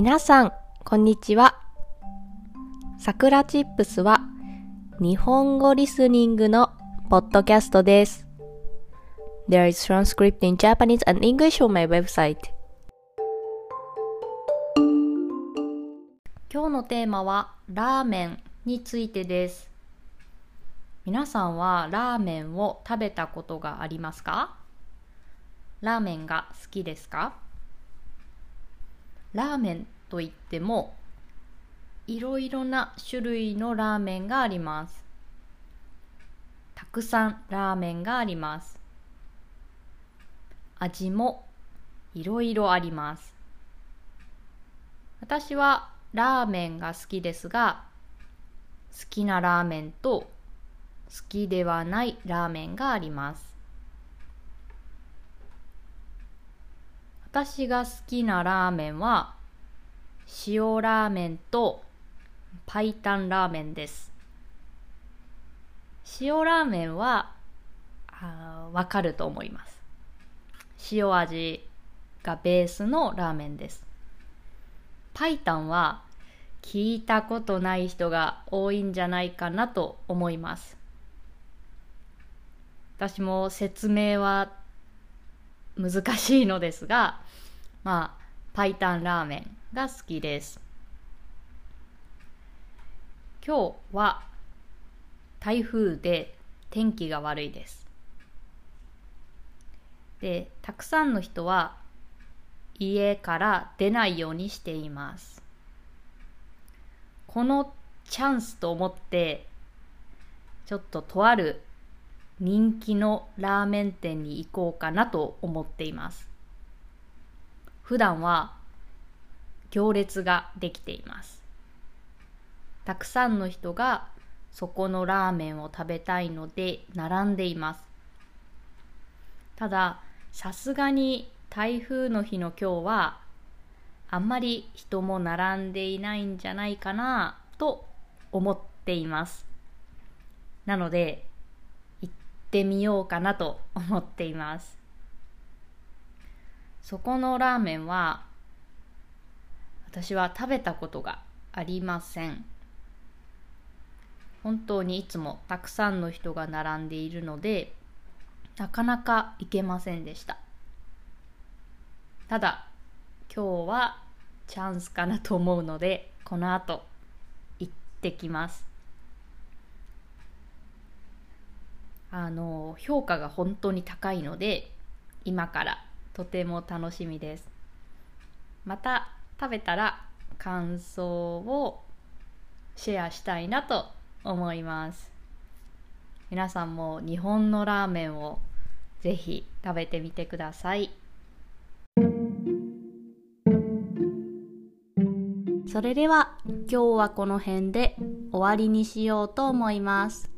皆さん、こんにちは。さくらチップスは日本語リスニングのポッドキャストです。There is transcript in Japanese and English on my website. 今日のテーマはラーメンについてです。皆さんはラーメンを食べたことがありますか？ラーメンが好きですか？ラーメンといってもいろいろな種類のラーメンがあります。たくさんラーメンがあります。味もいろいろあります。私はラーメンが好きですが好きなラーメンと好きではないラーメンがあります。私が好きなラーメンは塩ラーメンとパイタンラーメンです。塩ラーメンはわかると思います。塩味がベースのラーメンです。パイタンは聞いたことない人が多いんじゃないかなと思います。私も説明は難しいのですがまあパイタンラーメンが好きです。今日は台風で天気が悪いです。でたくさんの人は家から出ないようにしています。このチャンスと思ってちょっととある人気のラーメン店に行こうかなと思っています。普段は行列ができています。たくさんの人がそこのラーメンを食べたいので並んでいます。たださすがに台風の日の今日はあんまり人も並んでいないんじゃないかなと思っています。なのでってみようかなと思っています。そこのラーメンは私は食べたことがありません。本当にいつもたくさんの人が並んでいるのでなかなか行けませんでした。ただ今日はチャンスかなと思うのでこの後行ってきます。あの評価が本当に高いので今からとても楽しみです。また食べたら感想をシェアしたいなと思います。皆さんも日本のラーメンをぜひ食べてみてください。それでは今日はこの辺で終わりにしようと思います。